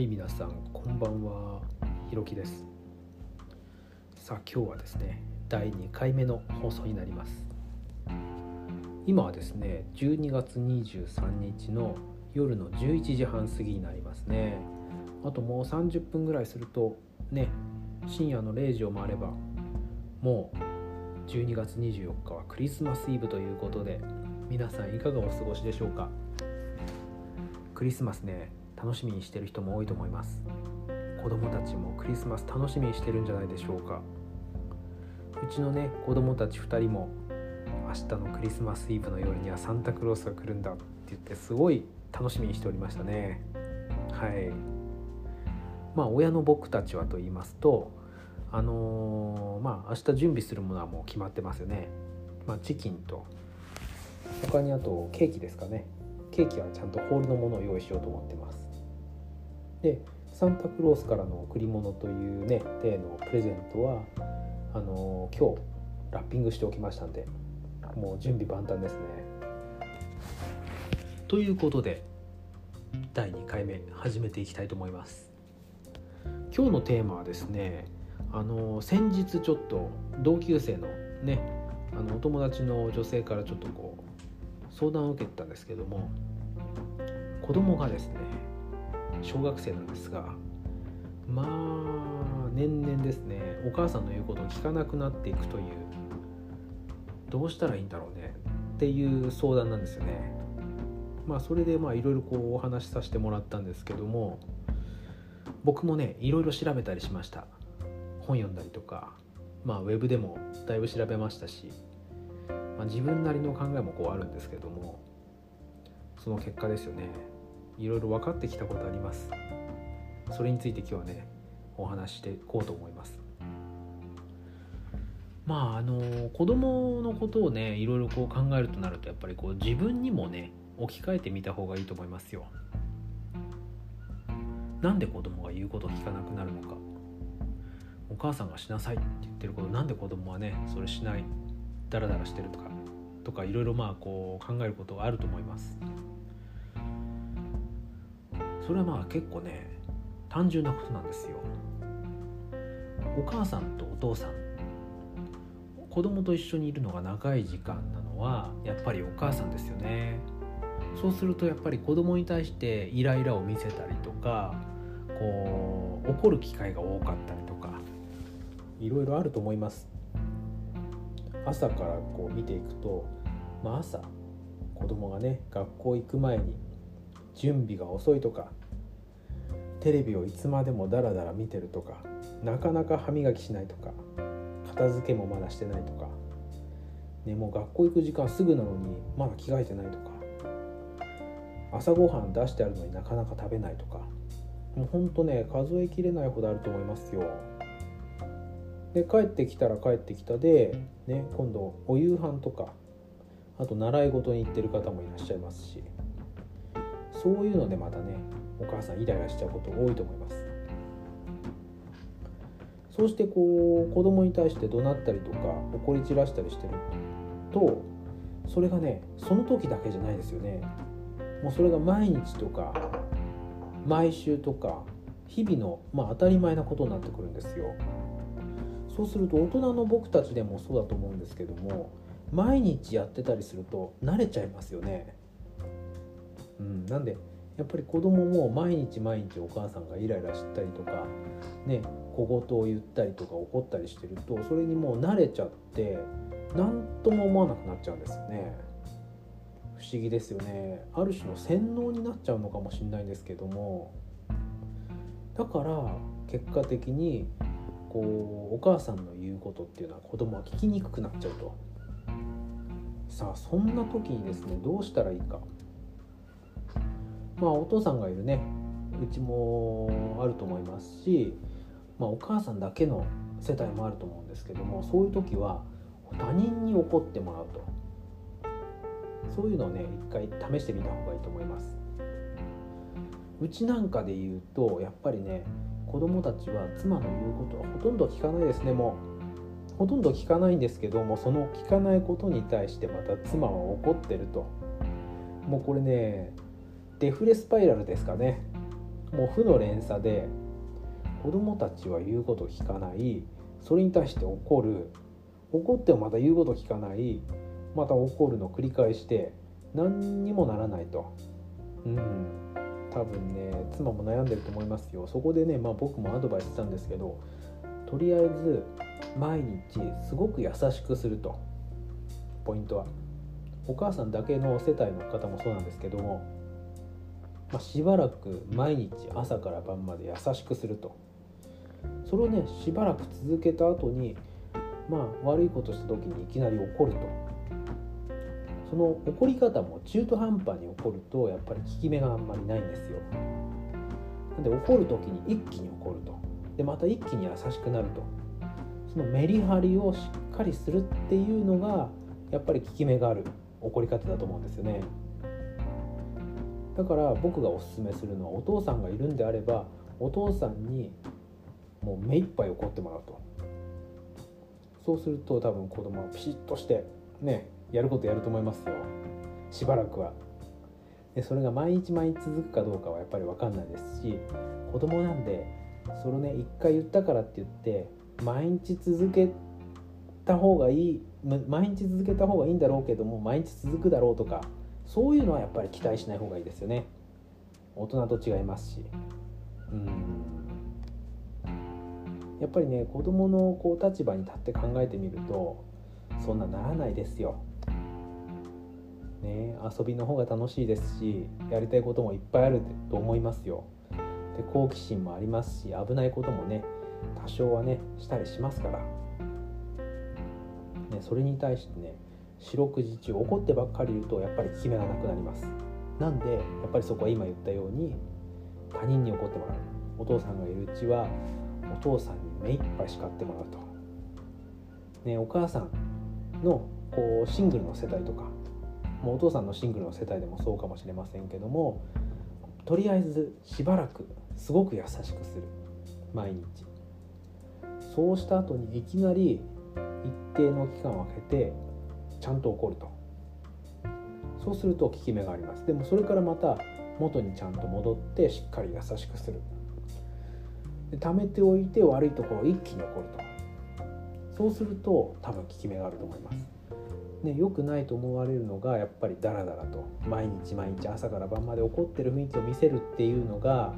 はい皆さんこんばんは。ひろきです。さあ今日はですね第2回目の放送になります。今はですね12月23日の夜の11時半過ぎになりますね。あともう30分ぐらいするとね深夜の0時を回ればもう12月24日はクリスマスイブということで皆さんいかがお過ごしでしょうか？クリスマスね楽しみにしてる人も多いと思います。子供たちもクリスマス楽しみにしてるんじゃないでしょうか。うちのね子供たち2人も明日のクリスマスイブの夜にはサンタクロースが来るんだって言ってすごい楽しみにしておりましたね。はい。まあ親の僕たちはと言いますとあのー、まあ明日準備するものはもう決まってますよね。まあ、チキンと他にあとケーキですかね。ケーキはちゃんとホールのものを用意しようと思ってます。でサンタクロースからの贈り物というね例のプレゼントはあの、今日ラッピングしておきましたんでもう準備万端ですね。ということで第2回目始めていきたいと思います。今日のテーマはですねあの、先日ちょっと同級生のねあのお友達の女性からちょっとこう相談を受けたんですけども子供がですね小学生なんですがまあ年々ですねお母さんの言うことを聞かなくなっていくというどうしたらいいんだろうねっていう相談なんですよね。まあそれでまあいろいろこうお話しさせてもらったんですけども僕もねいろいろ調べたりしました本読んだりとかまあウェブでもだいぶ調べましたし、まあ、自分なりの考えもこうあるんですけどもその結果ですよねいろいろ分かってきたことあります。それについて今日はねお話していこうと思います。まああの子供のことをねいろいろこう考えるとなるとやっぱりこう自分にもね置き換えてみた方がいいと思いますよ。なんで子供が言うことを聞かなくなるのか。お母さんがしなさいって言ってること。なんで子供はねそれしないダラダラしてるとかとかいろいろまあこう考えることがあると思います。それはまあ結構ね単純なことなんですよ。お母さんとお父さん。子供と一緒にいるのが長い時間なのはやっぱりお母さんですよね。そうするとやっぱり子供に対してイライラを見せたりとかこう怒る機会が多かったりとかいろいろあると思います。朝からこう見ていくと、まあ、朝子供がね学校行く前に準備が遅いとかテレビをいつまでもダラダラ見てるとかなかなか歯磨きしないとか片付けもまだしてないとか、ね、もう学校行く時間すぐなのにまだ着替えてないとか朝ごはん出してあるのになかなか食べないとかもうほんとね数えきれないほどあると思いますよ。で帰ってきたら帰ってきたで、ね、今度お夕飯とかあと習い事に行ってる方もいらっしゃいますしそういうのでまたねお母さんイライラしちゃうこと多いと思います。そうしてこう子供に対して怒鳴ったりとか怒り散らしたりしてるとそれがねその時だけじゃないですよね。もうそれが毎日とか毎週とか日々の、まあ、当たり前なことになってくるんですよ。そうすると大人の僕たちでもそうだと思うんですけども毎日やってたりすると慣れちゃいますよね。うん、なんでやっぱり子供も毎日毎日お母さんがイライラしたりとかね小言を言ったりとか怒ったりしてるとそれにもう慣れちゃって何とも思わなくなっちゃうんですよね。不思議ですよね。ある種の洗脳になっちゃうのかもしれないんですけども。だから結果的にこうお母さんの言うことっていうのは子供は聞きにくくなっちゃうと。さあそんな時にですねどうしたらいいか。まあお父さんがいるね。うちもあると思いますし、まあ、お母さんだけの世帯もあると思うんですけどもそういう時は他人に怒ってもらうと。そういうのをね一回試してみた方がいいと思います。うちなんかで言うとやっぱりね子供たちは妻の言うことはほとんど聞かないですね。もうほとんど聞かないんですけどもその聞かないことに対してまた妻は怒ってると。もうこれねデフレスパイラルですかね。もう負の連鎖で子供たちは言うこと聞かない。それに対して怒る。怒ってもまた言うこと聞かない。また怒るの繰り返して何にもならないと。うん。多分ね妻も悩んでると思いますよ。そこでね、まあ、僕もアドバイスしたんですけどとりあえず毎日すごく優しくすると。ポイントは。お母さんだけの世帯の方もそうなんですけども、まあ、しばらく毎日朝から晩まで優しくすると。それをねしばらく続けた後にまあ悪いことした時にいきなり怒ると。その怒り方も中途半端に怒るとやっぱり効き目があんまりないんですよ。なんで怒る時に一気に怒ると。でまた一気に優しくなると。そのメリハリをしっかりするっていうのがやっぱり効き目がある怒り方だと思うんですよね。だから僕がおすすめするのはお父さんがいるんであればお父さんにもう目いっぱい怒ってもらうと。そうすると多分子供はピシッとしてねやることやると思いますよ。しばらくは。でそれが毎日毎日続くかどうかはやっぱり分かんないですし子供なんでそれをね一回言ったからって言って毎日続けた方がいい毎日続けた方がいいんだろうけども毎日続くだろうとかそういうのはやっぱり期待しない方がいいですよね大人と違いますしうんやっぱりね子供のこう立場に立って考えてみるとそんなならないですよ。ね、遊びの方が楽しいですしやりたいこともいっぱいあると思いますよ。で好奇心もありますし危ないこともね多少はねしたりしますから、ね、それに対してね四六時中怒ってばっかりいるとやっぱり効き目がなくなります。なんでやっぱりそこは今言ったように他人に怒ってもらう。お父さんがいるうちはお父さんに目いっぱい叱ってもらうと、ね、お母さんのこうシングルの世帯とかもうお父さんのシングルの世帯でもそうかもしれませんけどもとりあえずしばらくすごく優しくする。毎日。そうした後にいきなり一定の期間を空けてちゃんと怒ると。そうすると効き目があります。でもそれからまた元にちゃんと戻ってしっかり優しくする。で貯めておいて悪いところを一気に起こると。そうすると多分効き目があると思います。ね、よくないと思われるのがやっぱりダラダラと毎日毎日朝から晩まで怒ってる雰囲気を見せるっていうのが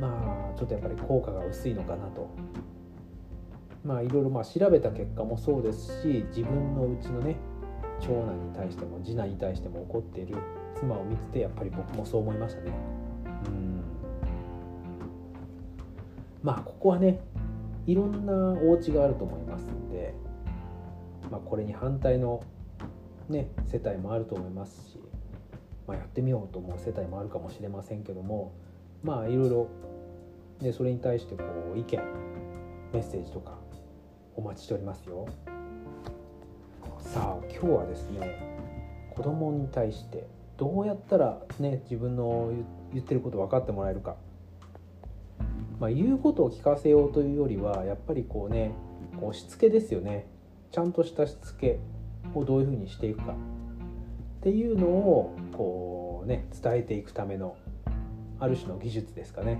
まあちょっとやっぱり効果が薄いのかなと。まあいろいろまあ調べた結果もそうですし自分のうちのね長男に対しても次男に対しても怒っている。妻を見ててやっぱり僕もそう思いましたね。うん。まあここはねいろんなお家があると思いますんで、まあ、これに反対の、ね、世帯もあると思いますし、まあ、やってみようと思う世帯もあるかもしれませんけどもまあいろいろでそれに対してこう意見メッセージとかお待ちしておりますよ。さあ今日はですね子供に対してどうやったらね自分の言ってること分かってもらえるかまあ、言うことを聞かせようというよりはやっぱりこうねこうしつけですよねちゃんとしたしつけをどういうふうにしていくかっていうのをこうね伝えていくためのある種の技術ですかね。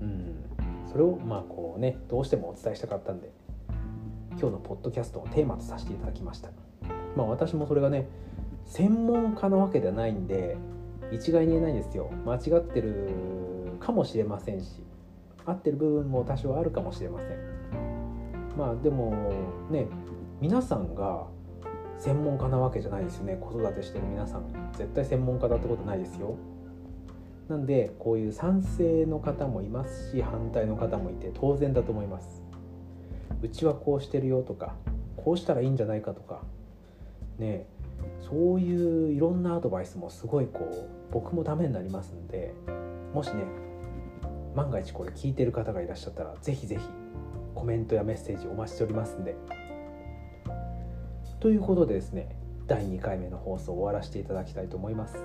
うん、それをまあこうねどうしてもお伝えしたかったんで今日のポッドキャストをテーマとさせていただきました。まあ私もそれがね専門家なわけではないんで一概に言えないんですよ。間違ってるかもしれませんし合ってる部分も多少あるかもしれません。まあでもね皆さんが専門家なわけじゃないですよね。子育てしてる皆さん。絶対専門家だってことないですよ。なんでこういう賛成の方もいますし反対の方もいて当然だと思います。うちはこうしてるよとかこうしたらいいんじゃないかとかねそういういろんなアドバイスもすごいこう僕もためになりますんでもしね万が一これ聞いてる方がいらっしゃったらぜひぜひコメントやメッセージお待ちしておりますんで。ということでですね第2回目の放送を終わらせていただきたいと思います。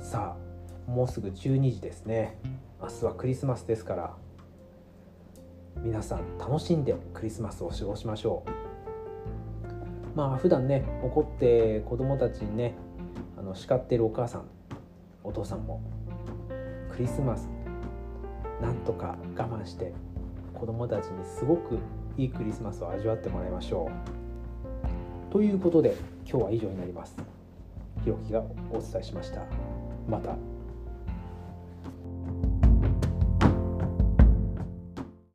さあもうすぐ12時ですね。明日はクリスマスですから皆さん楽しんでクリスマスを過ごしましょう。まあ普段ね怒って子供たちにねあの叱ってるお母さんお父さんもクリスマスなんとか我慢して子供たちにすごくいいクリスマスを味わってもらいましょう。ということで今日は以上になります。ひろきがお伝えしました。また。